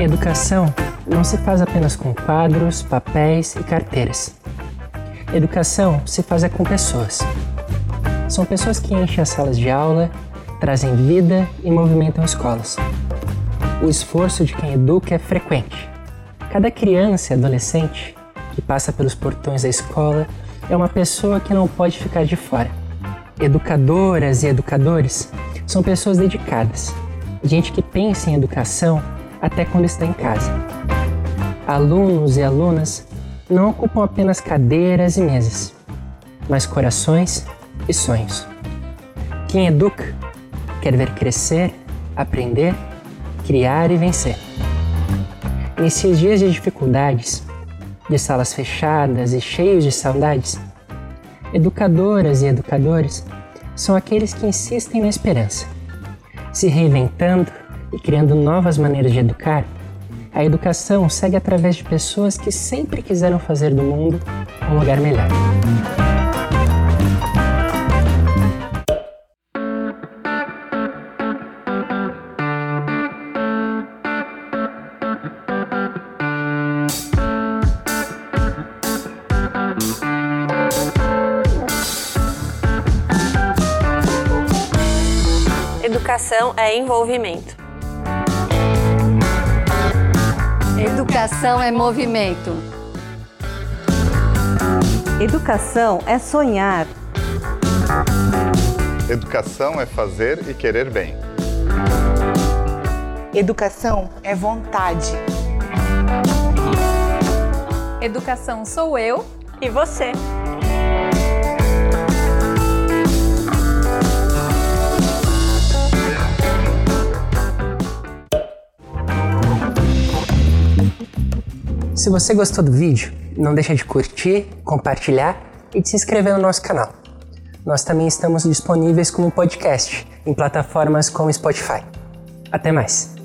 Educação não se faz apenas com quadros, papéis e carteiras. Educação se faz é com pessoas. São pessoas que enchem as salas de aula, trazem vida e movimentam escolas. O esforço de quem educa é frequente. Cada criança e adolescente que passa pelos portões da escola é uma pessoa que não pode ficar de fora. Educadoras e educadores são pessoas dedicadas, gente que pensa em educação até quando está em casa. Alunos e alunas não ocupam apenas cadeiras e mesas, mas corações e sonhos. Quem educa quer ver crescer, aprender, criar e vencer. Nesses dias de dificuldades, de salas fechadas e cheios de saudades, educadoras e educadores são aqueles que insistem na esperança, se reinventando e criando novas maneiras de educar. A educação segue através de pessoas que sempre quiseram fazer do mundo um lugar melhor. Educação é envolvimento. Educação é movimento. Educação é sonhar. Educação é fazer e querer bem. Educação é vontade. Educação sou eu e você. Se você gostou do vídeo, não deixa de curtir, compartilhar e de se inscrever no nosso canal. Nós também estamos disponíveis como podcast em plataformas como Spotify. Até mais!